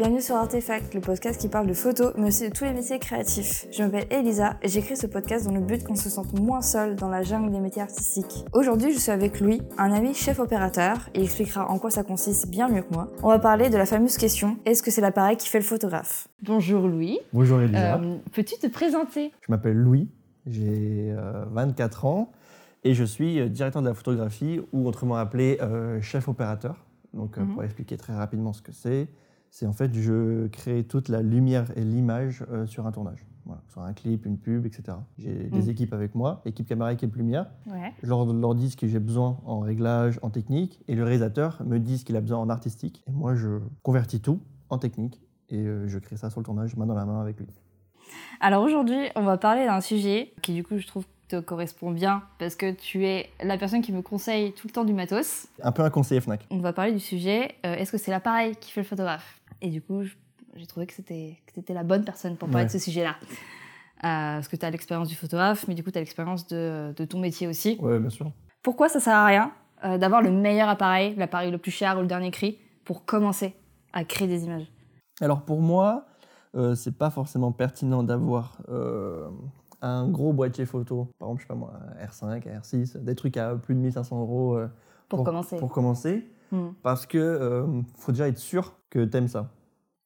bienvenue sur Artefact, le podcast qui parle de photos, mais aussi de tous les métiers créatifs. Je m'appelle Elisa et j'écris ce podcast dans le but qu'on se sente moins seul dans la jungle des métiers artistiques. Aujourd'hui, je suis avec Louis, un ami chef opérateur, il expliquera en quoi ça consiste bien mieux que moi. On va parler de la fameuse question, est-ce que c'est l'appareil qui fait le photographe? Bonjour Louis. Bonjour Elisa. Euh, Peux-tu te présenter? Je m'appelle Louis, j'ai euh, 24 ans et je suis euh, directeur de la photographie ou autrement appelé euh, chef opérateur. Donc euh, Mhm. pour expliquer très rapidement ce que c'est, c'est en fait je crée toute la lumière et l'image euh, sur un tournage. Voilà, sur un clip, une pub, etc. J'ai des Mhm. équipes avec moi, équipe caméra, équipe lumière. Ouais. Je leur, leur dis ce que j'ai besoin en réglage, en technique, et le réalisateur me dit ce qu'il a besoin en artistique. Et moi, je convertis tout en technique, et euh, je crée ça sur le tournage, main dans la main avec lui. Alors aujourd'hui, on va parler d'un sujet qui du coup je trouve te correspond bien parce que tu es la personne qui me conseille tout le temps du matos. Un peu un conseiller FNAC. On va parler du sujet, euh, est-ce que c'est l'appareil qui fait le photographe? Et du coup, j'ai trouvé que c'était la bonne personne pour parler Ouais. de ce sujet-là. Euh, parce que tu as l'expérience du photographe, mais du coup tu as l'expérience de, de ton métier aussi. Ouais, bien sûr. Pourquoi ça sert à rien euh, d'avoir le meilleur appareil, l'appareil le plus cher ou le dernier cri, pour commencer à créer des images? Alors pour moi, euh, c'est pas forcément pertinent d'avoir euh, un gros boîtier photo, par exemple, je sais pas moi, un R5, un R6, des trucs à plus de 1500 euros Pour, commencer. pour commencer, Hmm. parce que euh, faut déjà être sûr que t'aimes ça.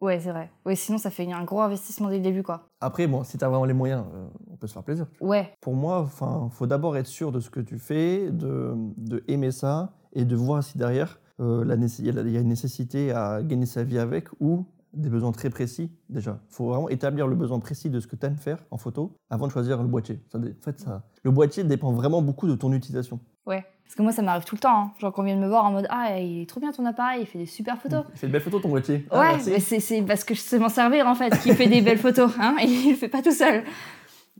Ouais, c'est vrai. Ouais, sinon ça fait un gros investissement dès le début, quoi. Après, bon, si t'as vraiment les moyens, euh, on peut se faire plaisir. Ouais, Pour moi, enfin, faut d'abord être sûr de ce que tu fais, de, de aimer ça et de voir si derrière euh, il y, a y une nécessité à gagner sa vie avec ou des besoins très précis déjà. Il faut vraiment établir le besoin précis de ce que tu aimes faire en photo avant de choisir le boîtier. Ça dé- en fait, ça, le boîtier dépend vraiment beaucoup de ton utilisation. ouais. Parce que moi, ça m'arrive tout le temps. hein. Genre, qu'on vient de me voir en mode Ah, il est trop bien ton appareil, il fait des super photos. Il fait de belles photos ton boîtier. Ah, ouais, merci. mais c'est c'est parce que je sais m'en servir en fait, qui fait des belles photos, hein, et il le fait pas tout seul.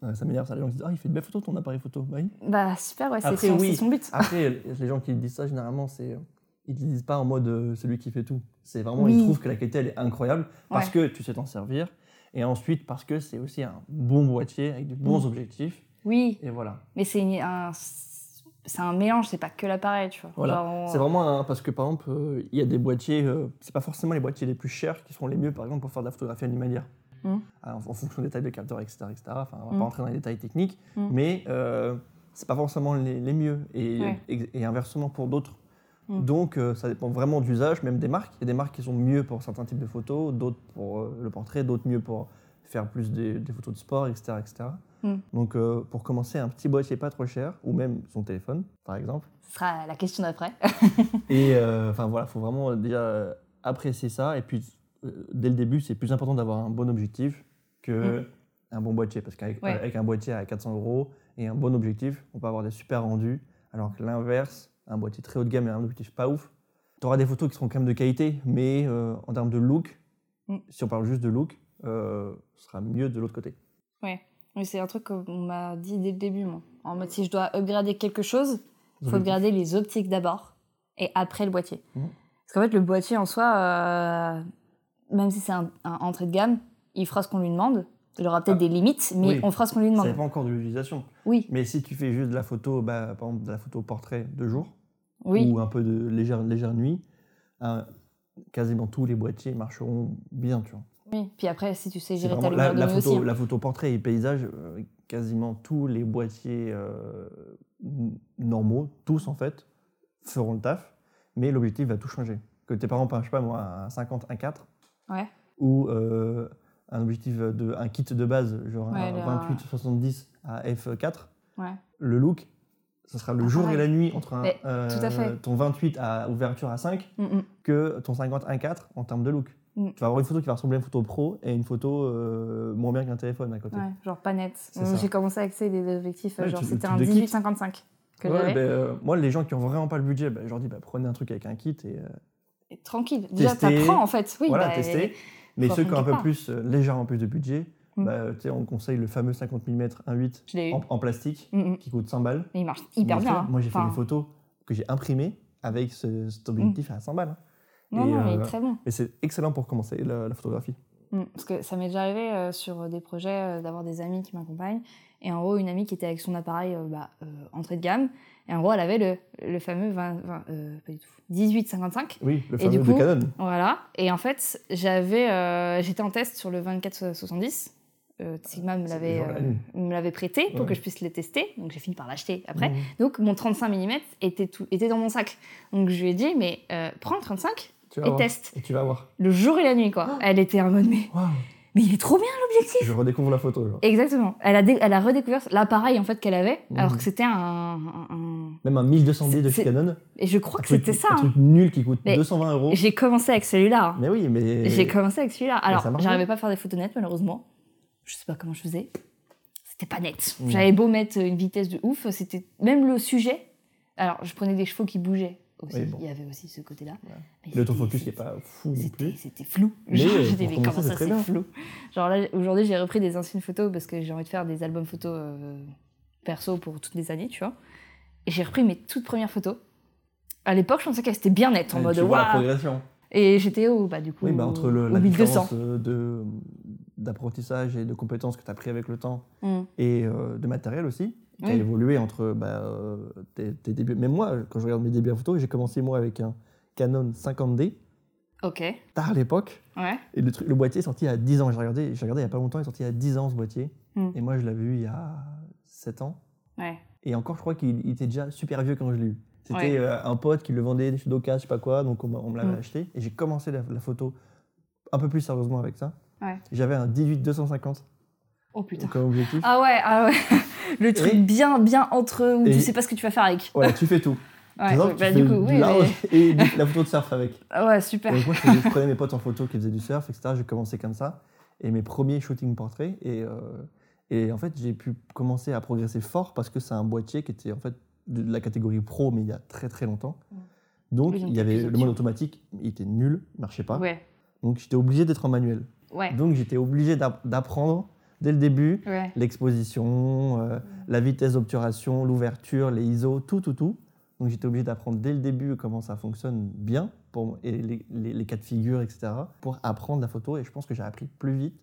Ouais, ça m'énerve, ça. Les gens disent Ah, il fait de belles photos ton appareil photo. Bah oui. Bah, super, ouais, c'est son, oui. c'est son but. Après, les gens qui disent ça, généralement, c'est. Ils ne disent pas en mode euh, c'est lui qui fait tout. C'est vraiment, Oui. ils trouvent que la qualité, elle est incroyable parce Ouais. que tu sais t'en servir. Et ensuite, parce que c'est aussi un bon boîtier avec de bons objectifs. Oui, Et voilà. mais c'est un, c'est un mélange, c'est pas que l'appareil, tu vois. Voilà. Genre, on- C'est vraiment un- parce que par exemple, euh, il y a des boîtiers, euh, c'est pas forcément les boîtiers les plus chers qui seront les mieux, par exemple, pour faire de la photographie animalière. Mm. Alors, en, fonction des tailles de capteurs, etc. etc. Enfin, on va Mm. pas rentrer dans les détails techniques, Mm. mais euh, c'est pas forcément les, les mieux. Et, Ouais. et, et inversement pour d'autres. Donc, euh, ça dépend vraiment d'usage, même des marques. Il y a des marques qui sont mieux pour certains types de photos, d'autres pour euh, le portrait, d'autres mieux pour faire plus des, des photos de sport, etc. etc. Mm. Donc, euh, pour commencer, un petit boîtier pas trop cher, ou même son téléphone, par exemple. Ce sera la question d'après. Et euh, enfin voilà, faut vraiment déjà euh, apprécier ça. Et puis dès le début, c'est plus important d'avoir un bon objectif que un bon boîtier, parce qu'avec Ouais. un boîtier à 400 euros et un bon objectif, on peut avoir des super rendus. Alors que l'inverse, un boîtier très haut de gamme et un objectif pas ouf, tu auras des photos qui seront quand même de qualité, mais euh, en termes de look, Mm. si on parle juste de look, euh, sera mieux de l'autre côté. Ouais. Mais c'est un truc qu'on m'a dit dès le début, moi. En mode, si je dois upgrader quelque chose, il faut upgrader les optiques d'abord et après le boîtier. Mhm. Parce qu'en fait, le boîtier en soi, euh, même si c'est un, un entrée de gamme, il fera ce qu'on lui demande. Il aura peut-être Ah. des limites, mais Oui. on fera ce qu'on lui Ça demande. dépend encore de l'utilisation. Oui, Mais si tu fais juste de la photo, bah, par exemple de la photo portrait de jour, oui. ou un peu de légère, légère nuit, hein, quasiment tous les boîtiers marcheront bien, tu vois. Oui. Puis après, si tu sais gérer ta lumière la, de la photo, aussi. hein. la photo portrait et paysage, euh, quasiment tous les boîtiers euh, normaux, tous en fait, feront le taf, mais l'objectif va tout changer. Que tes parents, je sais pas moi, un 50, un 4, Ouais. ou euh, un objectif de un kit de base, genre Ouais, un le- 28-70 à f4, Ouais. le look, ce sera le Ah, jour et la nuit entre un, Mais, fait. ton 28 à ouverture à 5 Mm, mm. que ton 50-1.4 en termes de look. Mm. Tu vas avoir une photo qui va ressembler à une photo pro et une photo euh, moins bien qu'un téléphone à côté. Ouais, genre pas net. J'ai commencé avec ça, des objectifs, Ouais, genre c'était un de kit. 18-55 que Ouais, ben, euh, moi, les gens qui ont vraiment pas le budget, ben, je leur dis bah, prenez un truc avec un kit et euh, Et Tranquille. Déjà, t'apprends en fait. Oui, voilà, bah, tester. Mais ceux qui ont un peu plus, légèrement plus de budget, Mm. bah, on conseille le fameux 50 mm 1.8 Je l'ai eu. en, en plastique Mm, qui coûte 100 balles. Mais il marche hyper bien. hein. Moi, j'ai fait Enfin, des photos que j'ai imprimées avec ce- cet objectif à 100 balles. Non, Et, non, est euh, très bon. Et c'est excellent pour commencer la, la photographie. Mm, Parce que ça m'est déjà arrivé euh, sur des projets euh, d'avoir des amis qui m'accompagnent. Et en gros, une amie qui était avec son appareil euh, bah, entrée de gamme. Et en gros, elle avait le, le fameux 20, 20, euh, pas du tout, 1855. Oui, le Et du fameux de Canon. Voilà. Et en fait, j'avais, j'étais en test sur le 2470. Euh, Sigma me C'est l'avait, euh, nuit. me l'avait prêté pour Ouais. que je puisse le tester. Donc j'ai fini par l'acheter après. Donc mon 35 mm était, tout, était dans mon sac. Donc je lui ai dit, mais euh, prends le 35 Tu vas et voir. teste. Et tu vas voir. Le jour et la nuit, quoi. Elle était en mode, mais, mais il est trop bien l'objectif Je redécouvre la photo. genre. Exactement. Elle a, elle a redécouvert l'appareil en fait qu'elle avait, alors que c'était un, un- un- Même un 1200D de chez Canon. Et je crois que c'était ça. Un hein. truc nul qui coûte Mais 220 euros. J'ai commencé avec celui-là. hein. Mais oui, mais. J'ai commencé avec celui-là. Alors, j'arrivais pas à faire des photos nettes, malheureusement. Je sais pas comment je faisais. C'était pas net. J'avais beau mettre une vitesse de ouf, c'était même le sujet. Alors, je prenais des chevaux qui bougeaient aussi. Oui, bon. Il y avait aussi ce côté-là. Ouais. L'autofocus c'était- qui est pas fou non C'était plus. c'était flou. Euh, j'étais, mais comment ça, c'est flou? Genre là, aujourd'hui, j'ai repris des anciennes photos parce que j'ai envie de faire des albums photos euh, perso pour toutes les années, tu vois. Et j'ai repris mes toutes premières photos. À l'époque, je pensais qu'elles étaient bien nettes, en Et mode tu vois la waouh progression. Et j'étais au, bah, du coup, Oui, bah, entre le, au la 1200. différence euh, de d'apprentissage et de compétences que tu as pris avec le temps Mm. et euh, de matériel aussi, qui a Oui. évolué entre bah, euh, tes, tes débuts. Même moi, quand je regarde mes débuts en photo, j'ai commencé moi avec un Canon 50D, Ok, tard à l'époque, ouais. et le, truc, le boîtier est sorti à 10 ans. J'ai regardé, j'ai regardé il n'y a pas longtemps, il est sorti à 10 ans ce boîtier, Mm. et moi je l'avais eu il y a 7 ans. Ouais. Et encore, je crois qu'il il était déjà super vieux quand je l'ai eu. C'était Ouais. euh, un pote qui le vendait chez Doka, je sais pas quoi, donc on, me l'avait Mm. acheté. Et j'ai commencé la, la photo un peu plus sérieusement avec ça. Ouais. J'avais un 18-250 Oh putain. comme objectif. Ah ouais, ah ouais. Le truc Et- bien, bien entre où Et- tu sais pas ce que tu vas faire avec. Voilà, tu fais tout. Ouais, ouais, bah du coup, oui. mais- et la photo de surf avec. Ouais, super. Donc moi, je, prenais mes potes en photo qui faisaient du surf, etc. J'ai commencé comme ça. Et mes premiers shooting portraits. Et, euh, et en fait, j'ai pu commencer à progresser fort parce que c'est un boîtier qui était en fait de la catégorie pro, mais il y a très très longtemps. Donc, Oui, donc il y avait le mode automatique, il était nul, il marchait pas. Ouais, Donc, j'étais obligé d'être en manuel. Ouais, Donc, j'étais obligé d'app- d'apprendre dès le début ouais. l'exposition, euh, la vitesse d'obturation, l'ouverture, les ISO, tout, tout, tout. Donc j'étais obligé d'apprendre dès le début comment ça fonctionne bien pour, et les, les- les cas de figure, etc. pour apprendre la photo. Et je pense que j'ai appris plus vite.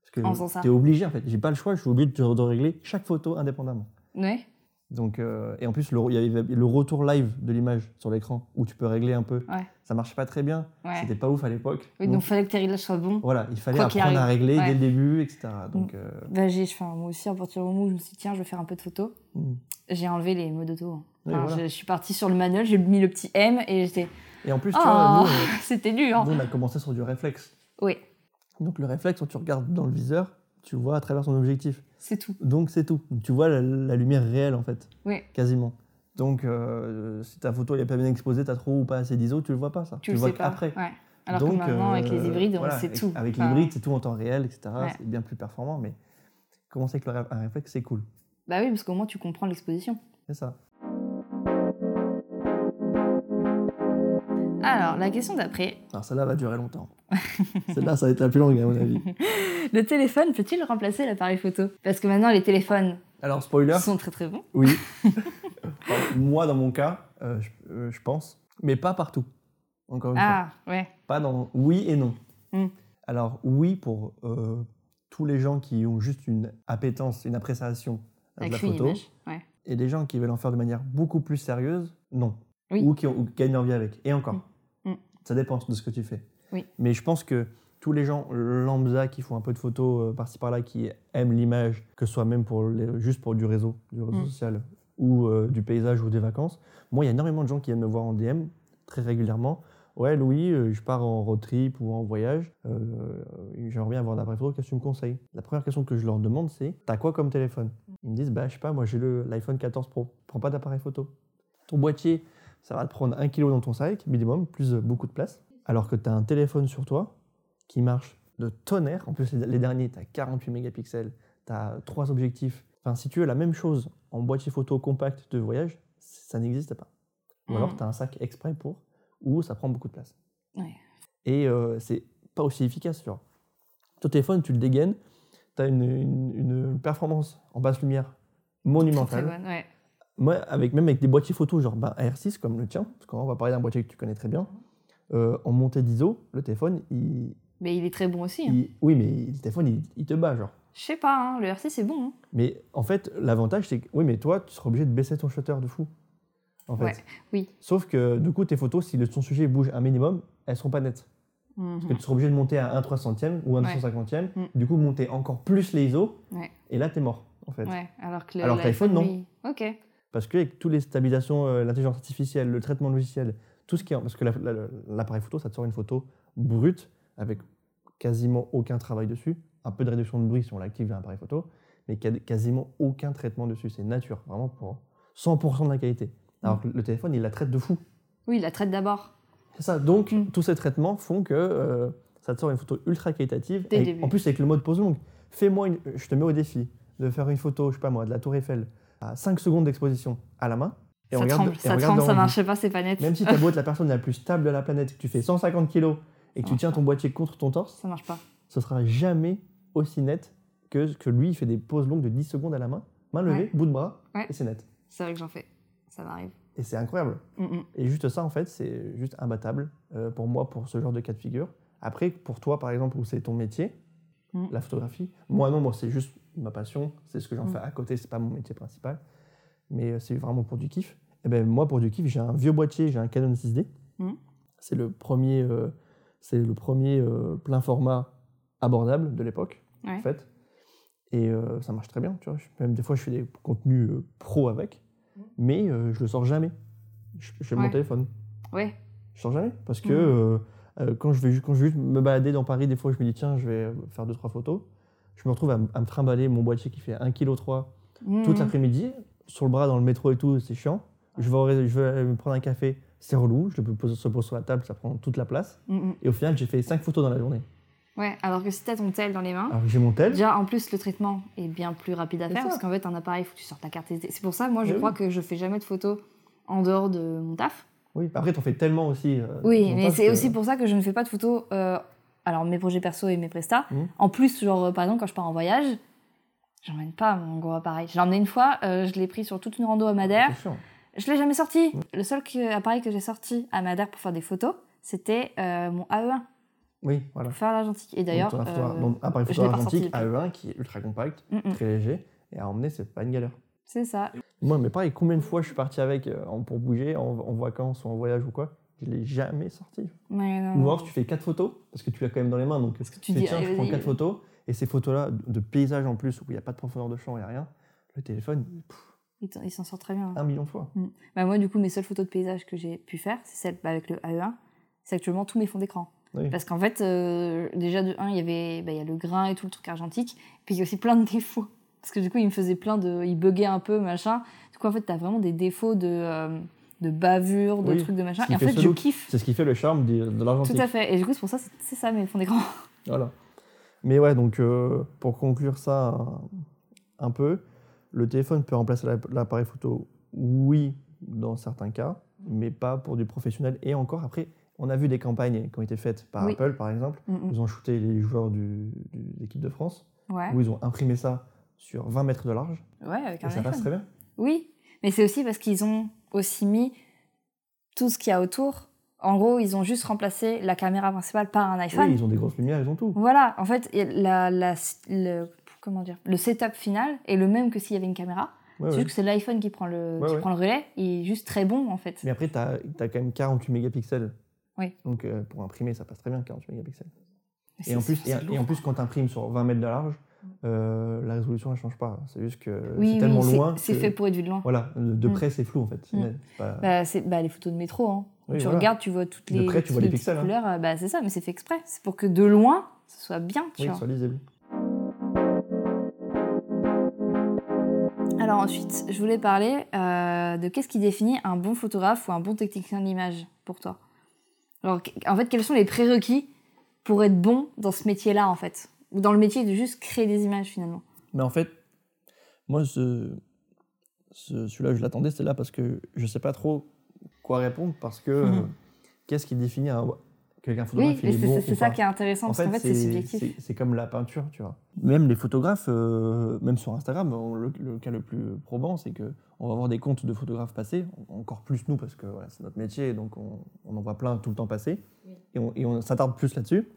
Parce que tu es obligé, en fait. J'ai pas le choix, je suis obligé de, de régler chaque photo indépendamment. Ouais. Donc, euh, et en plus, le, il y avait le retour live de l'image sur l'écran où tu peux régler un peu. Ouais. Ça marchait pas très bien. Ouais. C'était pas ouf à l'époque. Oui, donc fallait que tes réglages soient bons. voilà, il fallait apprendre à régler Ouais. dès le début, etc. Donc, euh, Bah, j'ai, enfin, moi aussi, à partir du moment où je me suis dit, tiens, je vais faire un peu de photos, hmm. j'ai enlevé les modes auto. hein. Oui, Enfin, voilà. je, je suis partie sur le manuel, j'ai mis le petit M et j'étais. Et en plus, tu Oh, vois, nous, euh, c'était dur. nous, on a commencé sur du réflexe. Oui, Donc le réflexe, quand tu regardes dans le viseur, tu vois à travers son objectif. c'est tout. Donc c'est tout. Tu vois la, la lumière réelle en fait, Oui. quasiment. Donc euh, si ta photo n'est pas bien exposée, tu as trop ou pas assez d'ISO, tu le vois pas ça. Tu, le le vois qu'après. Ouais. Alors Donc, que maintenant, avec les euh, hybrides, on voilà, sait avec- tout. Avec Enfin, l'hybride, c'est tout en temps réel, etc. Ouais. C'est bien plus performant, mais commencer avec le un réflexe, c'est cool. Bah oui, parce qu'au moins, tu comprends l'exposition. C'est ça. Alors, la question d'après. Alors celle-là va durer longtemps. celle-là, ça va être la plus longue à mon avis. Le téléphone peut-il remplacer l'appareil photo? Parce que maintenant, les téléphones Alors spoiler, sont très très bons. oui. Enfin, moi, dans mon cas, euh, je, euh, je pense, mais pas partout. Encore une fois. Ah, ouais. Pas dans oui et non. Mm. Alors oui pour euh, tous les gens qui ont juste une appétence, une appréciation de la photo, image. Ouais. et des gens qui veulent en faire de manière beaucoup plus sérieuse, non. Oui. Ou qui, ont, ou gagnent leur vie avec. Et encore, Mm. Ça dépend de ce que tu fais. Oui. Mais je pense que tous les gens lambda qui font un peu de photos euh, par-ci par-là, qui aiment l'image, que ce soit même pour les- juste pour du réseau, du réseau Mm. social, ou euh, du paysage ou des vacances, moi il y a énormément de gens qui viennent me voir en DM très régulièrement. Ouais, Louis, euh, je pars en road trip ou en voyage. J'aimerais bien avoir un appareil photo. Qu'est-ce que tu me conseilles? La première question que je leur demande, c'est T'as quoi comme téléphone? Ils me disent Bah, je sais pas, moi j'ai l'iPhone 14 Pro. Prends pas d'appareil photo. Ton boîtier, ça va te prendre un kilo dans ton sac, minimum, plus euh, beaucoup de place. Alors que tu as un téléphone sur toi qui marche de tonnerre. En plus, les derniers, tu as 48 mégapixels, tu as trois objectifs. Enfin, si tu veux la même chose en boîtier photo compact de voyage, ça n'existe pas. Ou alors, Mm. tu as un sac exprès pour, ou ça prend beaucoup de place. Ouais. Et euh, c'est pas aussi efficace. Genre. Ton téléphone, tu le dégaines, tu as une, une- une performance en basse lumière Très, monumentale. très bonne, ouais. Moi, avec, même avec des boîtiers photo, genre ben, AR6 comme le tien, parce qu'on va parler d'un boîtier que tu connais très bien, euh, en montée d'ISO, le téléphone, il, Mais il est très bon aussi. hein. Il- Oui, mais le téléphone, il, il te bat, genre. Je sais pas, hein, le RC c'est bon. hein. Mais en fait, l'avantage, c'est que, oui, mais toi, tu seras obligé de baisser ton shutter de fou. En fait. Ouais, oui. Sauf que, du coup, tes photos, si le, ton sujet bouge un minimum, elles seront pas nettes. Mhm. Parce que tu seras obligé de monter à 1 300e ou 1 Ouais. 250e, Mm. du coup, monter encore plus les ISO, Ouais. et là, t'es mort, en fait. Ouais, alors que l'iPhone, non. Ok. Parce qu'avec toutes les stabilisations, euh, l'intelligence artificielle, le traitement logiciel, tout ce qui est. Parce que la- la- l'appareil photo, ça te sort une photo brute avec quasiment aucun travail dessus. Un peu de réduction de bruit si on l'active dans l'appareil photo, mais qu'a- quasiment aucun traitement dessus. C'est nature, vraiment pour 100% de la qualité. Alors que le téléphone, il la traite de fou. Oui, il la traite d'abord. C'est ça. Donc, Mm. tous ces traitements font que euh, ça te sort une photo ultra qualitative. Dès Avec- début. en plus, avec le mode pose longue. Fais-moi une. Je te mets au défi de faire une photo, je sais pas moi, de la Tour Eiffel à 5 secondes d'exposition à la main. Et on ça regarde, tremble, et on ça regarde tremble, le ça marche pas, c'est pas net. Même si tu as beau être la personne la plus stable de la planète, que tu fais 150 kilos et que tu tiens ton boîtier contre ton torse, Ça marche pas. ce sera jamais aussi net que, que lui, il fait des pauses longues de 10 secondes à la main, main levée, Ouais. bout de bras, Ouais. et c'est net. C'est vrai que j'en fais. Ça m'arrive. Et c'est incroyable. Mm, mm. Et juste ça, en fait, c'est juste imbattable euh, pour moi, pour ce genre de cas de figure. Après, pour toi, par exemple, où c'est ton métier, Mm. la photographie, moi non, moi c'est juste ma passion, c'est ce que j'en Mm. fais à côté, c'est pas mon métier principal, mais euh, c'est vraiment pour du kiff. Et ben moi, pour du kiff, j'ai un vieux boîtier, j'ai un Canon 6D. Mm. C'est le premier, euh, c'est le premier euh, plein format abordable de l'époque, Ouais. en fait. Et euh, ça marche très bien, tu vois. Même des fois, je fais des contenus pro avec, mais je le sors jamais. Je, fais mon Ouais. téléphone. Ouais. Je sors jamais parce que quand, je vais, ju- quand je vais juste me balader dans Paris, des fois je me dis tiens, je vais faire deux trois photos. Je me retrouve à, me trimballer mon boîtier qui fait 1,3 kg toute Mm. l'après-midi, sur le bras dans le métro et tout, c'est chiant. Je vais, je vais me prendre un café, c'est relou. Je le pose, se pose sur la table, ça prend toute la place. Mm, mm. Et au final, j'ai fait 5 photos dans la journée. Ouais, alors que si t'as ton tel dans les mains, Alors j'ai mon tel. déjà en plus le traitement est bien plus rapide à faire parce qu'en fait un appareil, il faut que tu sortes ta carte SD. C'est pour ça, moi je crois que je fais jamais de photos en dehors de mon taf. Oui, après, t'en fais tellement aussi. euh, Oui, mais c'est aussi pour ça que je ne fais pas de photos. euh, alors mes projets perso et mes prestats. Mhm. En plus, genre euh, par exemple quand je pars en voyage, j'emmène pas mon gros appareil. Je l'ai emmené une fois, je l'ai pris sur toute une rando à Madère. Chiant. Je l'ai jamais sorti. Le seul que- appareil que j'ai sorti à Madère pour faire des photos, c'était mon AE1 Oui, voilà. pour faire l'argentique. Et d'ailleurs, euh, donc, appareil je photo argentique depuis. AE1 qui est ultra compact, mm, mm, très léger, et à emmener, c'est pas une galère. C'est ça. Moi, mais pareil, combien de fois je suis parti avec euh, pour bouger, en, en vacances ou en voyage ou quoi Je l'ai jamais sorti. Ouais, non, Ou alors, tu fais quatre photos, parce que tu l'as quand même dans les mains, donc que tu tu dis, fais, tiens, je prends quatre photos, et ces photos-là, de, paysages en plus, où il n'y a pas de profondeur de champ, il n'y a rien, le téléphone, pff, Il s'en sort très bien. un million de fois. Bah, moi, du coup, mes seules photos de paysage que j'ai pu faire, c'est celles bah, avec le AE1. C'est actuellement tous mes fonds d'écran. Oui. Parce qu'en fait, euh, déjà de 1, il y avait bah, il y a le grain et tout le truc argentique. Puis il y a aussi plein de défauts. Parce que du coup, il me faisait plein de. Il buguait un peu, machin. Du coup, en fait, t'as vraiment des défauts de, euh, de bavure, de Oui, trucs de machin. Et en fait je look. kiffe. C'est ce qui fait le charme de, de l'argentique. Tout à fait. Et du coup, c'est pour ça, c'est ça mes fonds d'écran. Voilà. Mais ouais, donc euh, pour conclure ça un, un peu, le téléphone peut remplacer la- l'appareil photo, oui, dans certains cas, mais pas pour du professionnel. Et encore, après, on a vu des campagnes qui ont été faites par Oui. Apple, par exemple. Mm, mm. Ils ont shooté les joueurs de l'équipe de France, Ouais. où ils ont imprimé ça sur 20 mètres de large. Ouais, avec Et un ça passe très bien. Oui, mais c'est aussi parce qu'ils ont aussi mis tout ce qu'il y a autour. En gros, ils ont juste remplacé la caméra principale par un iPhone. Oui, ils ont des grosses lumières, ils ont tout. Voilà, en fait, et la, la- le, comment dire, le setup final est le même que s'il y avait une caméra. Ouais, c'est ouais. juste que c'est l'iPhone qui, prend le, Ouais, qui prend le relais. Il est juste très bon, en fait. Mais après, tu as, quand même 48 mégapixels. Oui. Donc euh, pour imprimer, ça passe très bien, 48 mégapixels. Et en, plus, et, en plus, quand tu imprimes sur 20 mètres de large, euh, la résolution, elle change pas. C'est juste que oui, c'est tellement oui, loin. c'est fait pour être vu de loin. Voilà, de de Mm. près, c'est flou en fait. Mm. pas- Bah, bah, les photos de métro. Hein. Oui, tu voilà. regardes, tu vois toutes De les, près, tu vois toutes les pixels, hein. couleurs. Bah, c'est ça, mais c'est fait exprès. C'est pour que de loin, ce soit bien. Tu oui, vois. soit lisible. Alors ensuite, je voulais parler euh, de qu'est-ce qui définit un bon photographe ou un bon technicien de l'image pour toi? Alors, en fait, quels sont les prérequis pour être bon dans ce métier-là, en fait Ou dans le métier de juste créer des images, finalement Mais en fait, moi, ce, ce- celui-là, je l'attendais, c'est là parce que je sais pas trop quoi répondre parce que Mhm. euh, qu'est-ce qui définit un, quelqu'un Oui, photographe c'est bon c'est ou ça pas? qui est intéressant, En parce qu'en fait, c'est subjectif. c'est- c'est comme la peinture, tu vois. Même les photographes, euh, même sur Instagram, on- le, le cas le plus probant, c'est que on va voir des comptes de photographes passer, encore plus nous parce que voilà, c'est notre métier, donc on, on en voit plein tout le temps passer, et on, et on s'attarde plus là-dessus.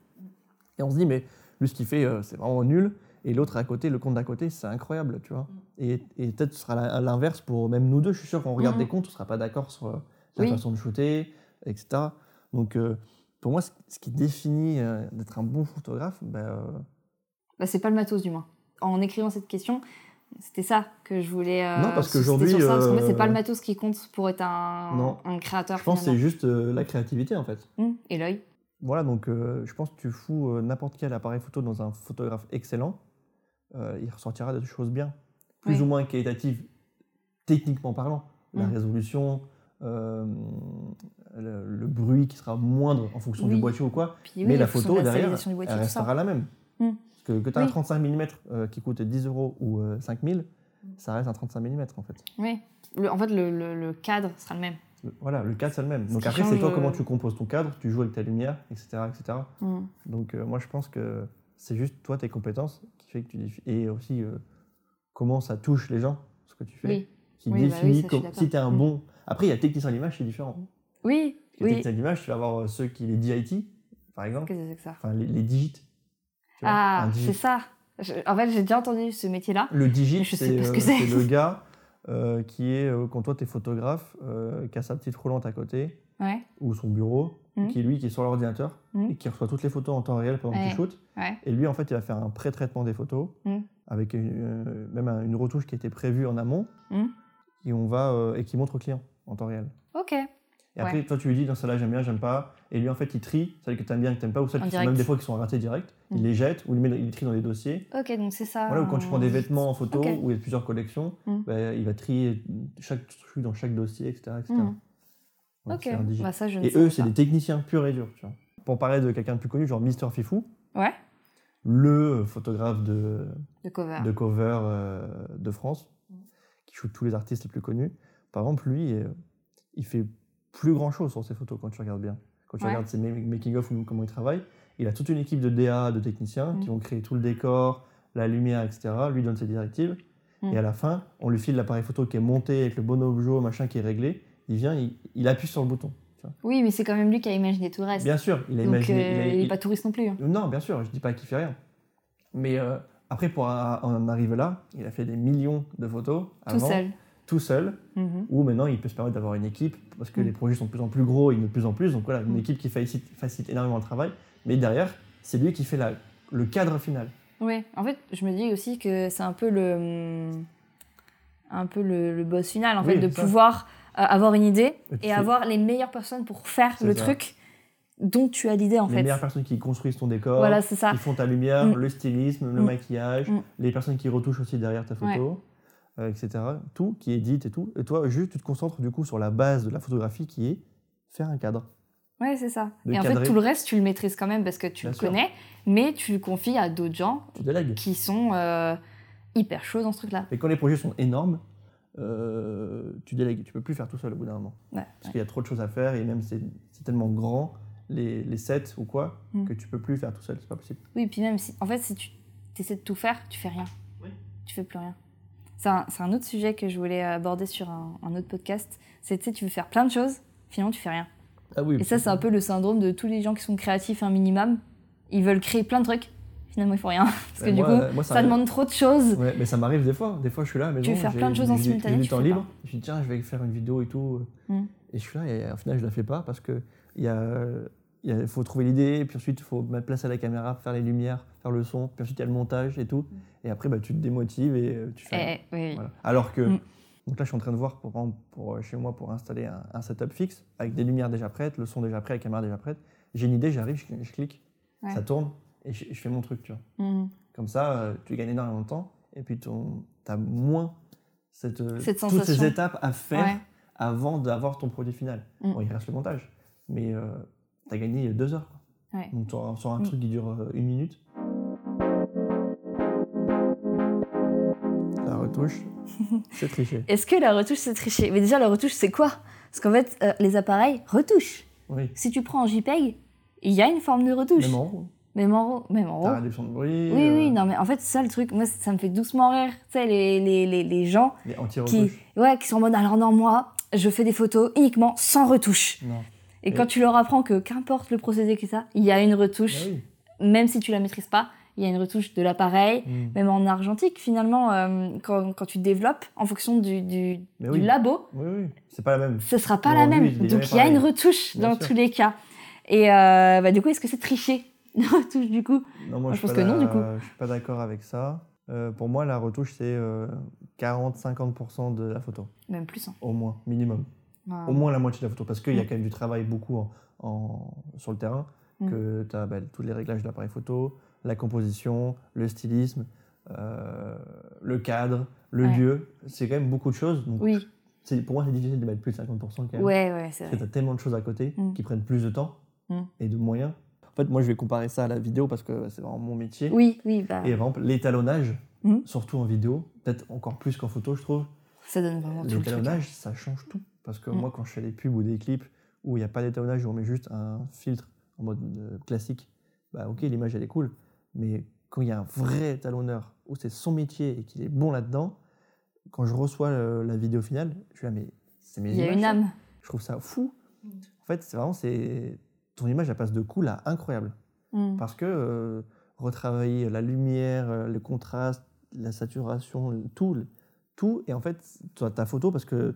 Et on se dit, mais lui, ce qu'il fait, euh, c'est vraiment nul. Et l'autre à côté, le compte d'à côté, c'est incroyable, tu vois. Et, et peut-être ce sera l'inverse pour même nous deux. Je suis sûr qu'on regarde Mhm. des comptes, on ne sera pas d'accord sur euh, la Oui. façon de shooter, etc. Donc, euh, pour moi, ce, qui définit euh, d'être un bon photographe, ben, euh, Bah, c'est pas le matos, du moins. En écrivant cette question, c'était ça que je voulais. euh, Non, parce qu'aujourd'hui, sur ça, parce qu'en fait, euh, c'est pas le matos qui compte pour être un, Non. un créateur. je pense que c'est juste euh, la créativité, en fait. Hum, Et l'œil. Voilà, donc euh, je pense que tu fous euh, n'importe quel appareil photo dans un photographe excellent, euh, il ressortira des choses bien, plus Oui. ou moins qualitatives, techniquement parlant. La Mm. résolution, euh, le, le bruit qui sera moindre en fonction du boîtier ou quoi, Puis, mais la photo de la derrière, stabilisation du boîtier, elle restera la même. Mm. Parce que, que tu as un Oui. 35 mm qui coûte 10 euros ou euh, 5000, ça reste un 35 mm en fait. Oui. Le- en fait, le cadre sera le même. Voilà, le cadre c'est le même. Ce Donc après, c'est toi comment tu composes ton cadre, tu joues avec ta lumière, etc. etc. Hum. Donc euh, moi je pense que c'est juste toi tes compétences qui fait que tu défi- et aussi euh, comment ça touche les gens ce que tu fais Oui. qui Oui, bah oui, définit ça, je suis com- d'accord. si tu es un Mm. bon après il y a technicien d'image c'est différent Oui. Parce que Oui. technicien d'image tu vas avoir euh, ceux qui les DIT par exemple Qu'est-ce que c'est que ça enfin les, les digits Ah, digit. c'est ça. Je- en fait, j'ai déjà entendu ce métier-là. le digit Mais je sais c'est ce que euh, le gars euh, qui est euh, quand toi tu es photographe euh, qui a sa petite roulante à côté Ouais. ou son bureau Mm. qui est lui qui est sur l'ordinateur Mm. et qui reçoit toutes les photos en temps réel pendant que Ouais. tu shootes Ouais. Et lui, en fait, il va faire un pré-traitement des photos Mm. avec une, même un- une retouche qui a été prévue en amont et, on va, et qui montre au client en temps réel. Ok. Et après, toi, tu lui dis, dans celle-là, j'aime bien, j'aime pas. Et lui, en fait, il trie celles que tu aimes bien, que tu n'aimes pas, ou celles qui sont direct. même des fois qui sont ratées direct. Mm. Il les jette ou il, met, il les trie dans des dossiers. Ok, donc c'est ça. Voilà, ou quand tu prends des vêtements en photo Ok. où il y a plusieurs collections, Mm. bah, il va trier chaque truc dans chaque dossier, etc. etc. Mm. Ouais, Ok. Bah, ça, je ne Et eux, c'est des techniciens purs et durs. Tu vois. Pour parler de quelqu'un de plus connu, genre Mister Fifou, Ouais. le photographe de, De cover. de cover euh, de France, Mm. qui shoot tous les artistes les plus connus. Par exemple, lui, euh, il fait plus grand chose sur ses photos quand tu regardes bien. Quand tu Ouais. regardes ses ma- making-of ou comment il travaille, il a toute une équipe de DA, de techniciens Mm. qui vont créer tout le décor, la lumière, etc. Lui donne ses directives. Mm. Et à la fin, on lui file l'appareil photo qui est monté avec le bon objet, machin qui est réglé. Il vient, il, il appuie sur le bouton. Oui, mais c'est quand même lui qui a imaginé tout le reste. Bien sûr, il a donc, imaginé. euh, il n'est pas touriste non plus. hein. non, bien sûr, je dis pas qu'il fait rien. Mais euh, après, pour en en arriver là, il a fait des millions de photos Tout avant, seul. Tout seul, Mhm. ou maintenant il peut se permettre d'avoir une équipe, parce que Mm. les projets sont de plus en plus gros, et de plus en plus, donc voilà, une Mm. équipe qui facilite, facilite énormément le travail, mais derrière, c'est lui qui fait la, le cadre final. Oui, en fait, je me dis aussi que c'est un peu le, un peu le, le boss final, en Oui, fait, de ça. pouvoir euh, avoir une idée Et avoir les meilleures personnes pour faire le ça. truc dont tu as l'idée, en les fait. meilleures personnes qui construisent ton décor, Voilà, c'est ça. qui font ta lumière, Mm. le stylisme, le Mm. maquillage, Mm. les personnes qui retouchent aussi derrière ta photo, euh, etc. Tout qui édite et tout. Et toi, juste, tu te concentres du coup sur la base de la photographie qui est faire un cadre. Ouais, c'est ça. De et en fait, tout le reste, tu le maîtrises quand même parce que tu Bien le sûr. connais, mais tu le confies à d'autres gens qui sont euh, hyper chauds dans ce truc-là. Et quand les projets sont énormes, euh, tu délègues. Tu peux plus faire tout seul au bout d'un moment. Ouais, Parce qu'il y a trop de choses à faire et même c'est c'est tellement grand, les, les sets ou quoi, Mm. que tu peux plus faire tout seul. C'est pas possible. Oui, puis même si, en fait, si tu essaies de tout faire, tu fais rien. Oui. Tu fais plus rien. C'est un, autre sujet que je voulais aborder sur un, un autre podcast. C'est tu sais, tu veux faire plein de choses, finalement tu fais rien. Ah oui. Et ça, c'est un peu le syndrome de tous les gens qui sont créatifs un minimum. Ils veulent créer plein de trucs, finalement ils font rien. Parce que du coup, moi, ça demande trop de choses. Ouais, mais ça m'arrive des fois. Des fois, je suis là, mais Tu veux faire plein de choses en simultané, J'ai du temps libre. pas. Je dis, tiens, je vais faire une vidéo et tout. Mm. Et je suis là, et au final, je la fais pas parce que il y a, il faut trouver l'idée, puis ensuite, il faut mettre place à la caméra, faire les lumières, faire le son, puis ensuite, il y a le montage et tout. Et après, bah, tu te démotives et euh, tu fais. Mm. Eh, oui, oui. Voilà. Alors que, Mm. donc là, je suis en train de voir pour, pour, euh, chez moi pour installer un, un setup fixe avec des lumières déjà prêtes, le son déjà prêt, la caméra déjà prête. J'ai une idée, j'arrive, je, je clique, Ouais. ça tourne et je, je fais mon truc, tu vois. Mhm. Comme ça, euh, tu gagnes énormément de temps et puis tu as moins cette, Cette toutes ces étapes à faire Ouais. avant d'avoir ton produit final. Mm. Bon, il reste le montage, mais as gagné deux heures. quoi. Ouais. Donc tu auras- sur un Mm. truc qui dure euh, une minute. La retouche, c'est triché. Est-ce que la retouche c'est tricher Mais déjà, la retouche c'est quoi? Parce qu'en fait, euh, les appareils retouchent. Oui. Si tu prends un JPEG, il y a une forme de retouche. Même en haut, Même en haut. Même en t'as réduction de bruit, Oui, euh, oui, non, mais en fait, c'est ça le truc. Moi, ça me fait doucement rire. Tu sais, les, les, les, les gens les qui, anti-retouches. ouais, qui sont en mode alors non, moi, je fais des photos uniquement sans retouche. Non. Et quand tu leur apprends que qu'importe le procédé que ça, il y a une retouche. Ah oui. même si tu la maîtrises pas, il y a une retouche de l'appareil, Mm. même en argentique finalement, euh, quand, quand tu développes en fonction du, du, Mais du oui. labo, Oui, oui, c'est pas la même. ce sera pas la même. Donc il y a une retouche Bien dans sûr. tous les cas. Et euh, bah, du coup, est-ce que c'est tricher la retouche du coup? Non, Moi, je suis pense que non, du coup. Je suis pas d'accord avec ça. Euh, pour moi, la retouche, c'est euh, 40-50% de la photo, Même plus. hein. au moins, minimum. Ah. Au moins la moitié de la photo, parce qu'il y a Mm. quand même du travail beaucoup en, en- sur le terrain, Mm. que tu as tous les réglages de l'appareil photo, la composition, le stylisme, euh, le cadre, le Ouais. lieu. C'est quand même beaucoup de choses. Donc Oui, pour moi, c'est difficile de mettre plus de 50% quand même. ouais, ouais, c'est Parce vrai. que tu as tellement de choses à côté Mm. qui prennent plus de temps et de moyens. En fait, moi, je vais comparer ça à la vidéo parce que c'est vraiment mon métier. Oui, oui, bah, Et par exemple, l'étalonnage, surtout en vidéo, peut-être encore plus qu'en photo, je trouve. ça donne vraiment. L'étalonnage, ça change tout. Parce que Mm. moi, quand je fais des pubs ou des clips où il n'y a pas d'étalonnage, où on met juste un filtre en mode euh, classique, bah ok, l'image elle est cool. Mais quand il y a un vrai étalonneur, où c'est son métier et qu'il est bon là-dedans, quand je reçois euh, la vidéo finale, je suis là, mais c'est mes Il y a une âme. Je trouve ça fou. En fait, c'est vraiment, c'est ton image, elle passe de cool à incroyable. Mm. Parce que euh, retravailler la lumière, le contraste, la saturation, tout, tout. Et en fait, ta photo, parce que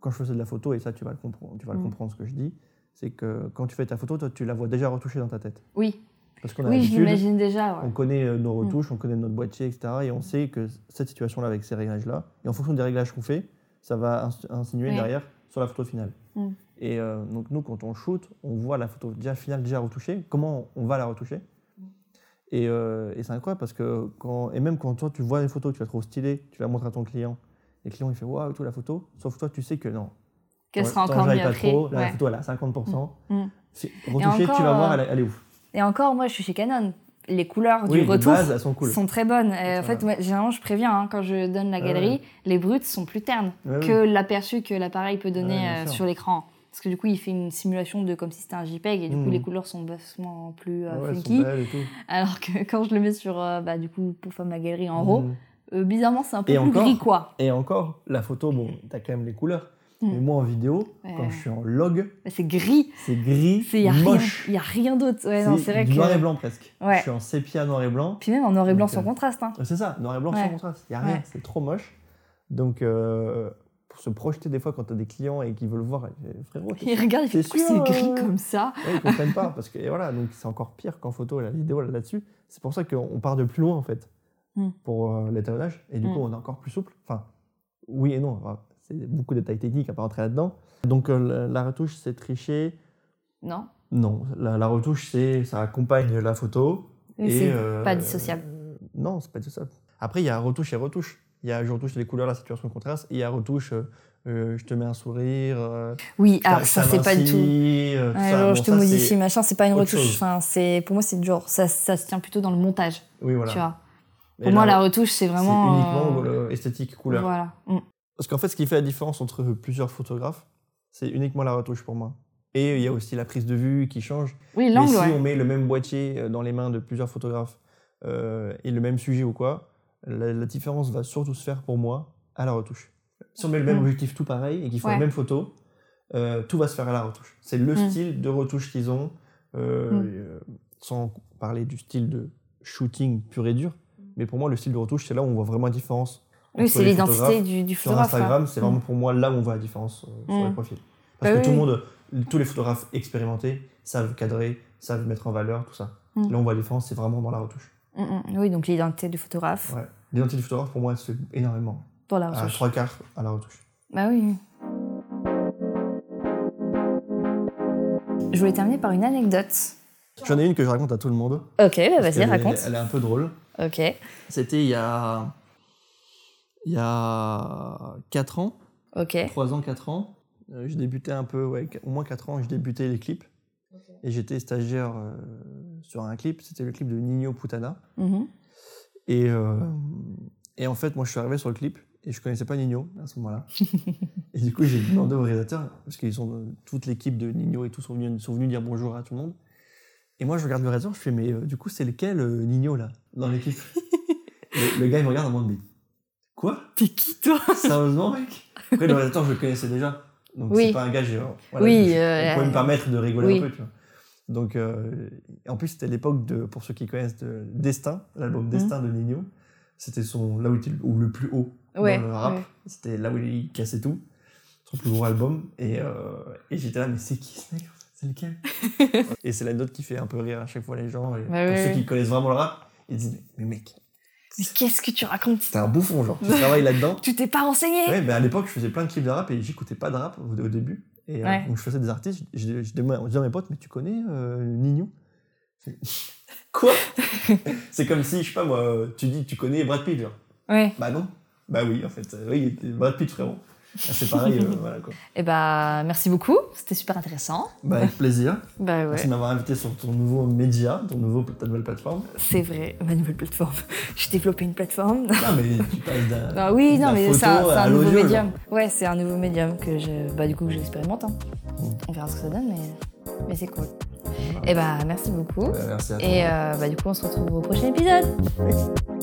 quand je faisais de la photo, et ça, tu vas le comprendre, tu vas le Mm. comprendre ce que je dis, c'est que quand tu fais ta photo, toi, tu la vois déjà retouchée dans ta tête. Oui, Parce qu'on a oui, je déjà. ouais. on connaît euh, nos Mm. retouches, on connaît notre boîtier, etc. Et on sait que cette situation-là, avec ces réglages-là, et en fonction des réglages qu'on fait, ça va ins- insinuer Oui. derrière sur la photo finale. Mm. Et euh, donc nous, quand on shoot, on voit la photo déjà finale, déjà retouchée, comment on va la retoucher. Et, euh, et c'est incroyable parce que, quand, et même quand toi tu vois une photo, tu la trouves stylée, tu la montres à ton client, et le client il fait waouh, tout la photo, sauf toi tu sais que non. Qu'elle sera encore mieux après. trop, là, la photo elle est à 50%. Mm. C'est- Retouchée, encore, tu vas voir, euh, elle, est- elle est ouf. Et encore, moi, je suis chez Canon. Les couleurs Oui, du retour sont cool. sont très bonnes. Et en fait, moi, généralement, je préviens, hein, quand je donne la galerie, ouais. les brutes sont plus ternes Ouais, que l'aperçu que l'appareil peut donner Ouais, euh, sur l'écran. Parce que du coup, il fait une simulation de comme si c'était un JPEG et du coup, Mhm. les couleurs sont vachement plus euh, funky. Alors que quand je le mets sur, euh, bah, du coup, pour faire ma galerie en RAW, Mhm. Euh, bizarrement, c'est un peu Et plus encore gris, quoi. Et encore, la photo, bon, t'as quand même les couleurs. Mm. Mais moi, en vidéo, Ouais. quand je suis en log, C'est gris. c'est gris, Il n'y a rien, moche. y a rien d'autre. Ouais, c'est vrai du que. noir et blanc presque. Ouais. Je suis en sépia noir et blanc. Puis même en noir et blanc Donc, sans euh, contraste. Hein. C'est ça, noir et blanc sans contraste. Il n'y a rien, c'est trop moche. Donc, euh, pour se projeter des fois quand tu as des clients et qui veulent voir, frérot, t'es Il regarde, il fait C'est gris euh, comme ça? Ouais, ils comprennent pas parce que et voilà donc c'est encore pire qu'en photo la vidéo là- là-dessus c'est pour ça qu'on part de plus loin en fait Mm. pour euh, l'étalonnage et du Mm. coup on est encore plus souple enfin oui et non enfin, c'est beaucoup de détails techniques à pas rentrer là-dedans donc euh, la, la retouche c'est tricher Non non la, la retouche c'est ça accompagne la photo Mais et c'est pas dissociable. euh, non c'est pas dissociable après il y a retouche et retouche il y a je retouche les couleurs la situation contraste et il y a retouche euh, je te mets un sourire euh, Oui, alors ça, c'est pas du tout. t'amincis, euh, tout Ouais, ça. genre, Bon, je te ça, modifie, machin, c'est pas une retouche. Enfin, c'est, pour moi, c'est genre, ça, ça se tient plutôt dans le montage, oui voilà tu vois. Pour moi, la retouche, c'est vraiment. C'est uniquement euh, esthétique, couleur. Voilà. Mm. Parce qu'en fait, ce qui fait la différence entre plusieurs photographes, c'est uniquement la retouche pour moi. Et il y a aussi la prise de vue qui change. Oui, Mais l'angle, si ouais. on met le même boîtier euh, dans les mains de plusieurs photographes euh, et le même sujet ou quoi, la, la différence va surtout se faire pour moi à la retouche. Si on met le même Mm. objectif tout pareil et qu'ils font Ouais. la même photo, euh, tout va se faire à la retouche. C'est le Mm. style de retouche qu'ils ont, euh, Mm. euh, sans parler du style de shooting pur et dur. Mais pour moi, le style de retouche, c'est là où on voit vraiment la différence. Oui, c'est l'identité du, du Sur photographe. Instagram, c'est Mm. vraiment pour moi là où on voit la différence euh, sur Mm. les profils. Parce Bah que tout le monde, tous les photographes expérimentés savent cadrer, savent mettre en valeur, tout ça. Mm. Là, on voit la différence, c'est vraiment dans la retouche. Mm, mm. Oui, donc l'identité du photographe Ouais. L'identité du photographe, pour moi, elle se fait énormément. dans la À retouche. trois quarts à la retouche. Bah oui. Je voulais terminer par une anecdote. J'en ai une que je raconte à tout le monde. Ok, bah vas-y, qu'elle est- raconte. Elle est un peu drôle. Ok. C'était il y a. Il y a 4 ans, Ok. 3 ans, 4 ans. Euh, je débutais un peu, ouais, au moins 4 ans, je débutais les clips. Et j'étais stagiaire euh, sur un clip, c'était le clip de Nino Putana. Mhm. Et, euh, et en fait, moi, je suis arrivé sur le clip et je connaissais pas Nino à ce moment-là. et du coup, j'ai demandé au réalisateur, parce qu'ils sont toute l'équipe de Nino et tous sont venus, sont venus dire bonjour à tout le monde. Et moi, je regarde le réalisateur, je fais, mais euh, du coup, c'est lequel euh, Nino là, dans l'équipe? Le, le gars, il me regarde en mode, mais quoi? T'es qui toi? Sérieusement, mec? Après, le réalisateur, je le connaissais déjà. Donc, Oui. c'est pas un gars, j'ai- voilà, Oui, je, euh, on pouvait me permettre de rigoler oui. un peu, tu vois. Donc, euh, en plus, c'était l'époque de, pour ceux qui connaissent, de Destin, l'album Mhm. Destin de Nino. C'était son là où il était le- plus haut Ouais, dans le rap. ouais. C'était là où il cassait tout. Son plus gros album. Et, euh, et j'étais là, mais c'est qui ce mec? C'est lequel Et c'est la note qui fait un peu rire à chaque fois les gens. Et Bah ouais, ceux qui connaissent vraiment le rap, ils disent Mais, mec, Mais qu'est-ce que tu racontes t'es un bouffon, genre. Tu travailles là-dedans. Tu t'es pas renseigné Ouais, mais à l'époque, je faisais plein de clips de rap et j'écoutais pas de rap au, au début. Et euh, Ouais. donc, je faisais des artistes. Je, je, disais à mes potes, mais tu connais euh, Nino? Quoi? C'est comme si, je sais pas moi, tu dis, tu connais Brad Pitt, genre. Ouais. Bah non. Bah oui, en fait. euh, oui, Brad Pitt, frérot. Ah, c'est pareil, euh, voilà quoi. Et bah, merci beaucoup. C'était super intéressant. Bah, avec plaisir. Bah Merci ouais. de m'avoir invité sur ton nouveau média, ton nouveau, ta nouvelle plateforme. C'est vrai, ma nouvelle plateforme. J'ai développé une plateforme. Non, mais tu passes d'un. Ah oui, non, mais c'est un, un nouveau médium. Ouais, c'est un nouveau médium que je, bah, du coup, j'expérimente. hein. Mm. On verra ce que ça donne, mais, mais c'est cool. Et bah, merci beaucoup. genre. Euh, merci à toi. Et euh, bah, du coup, on se retrouve au prochain épisode.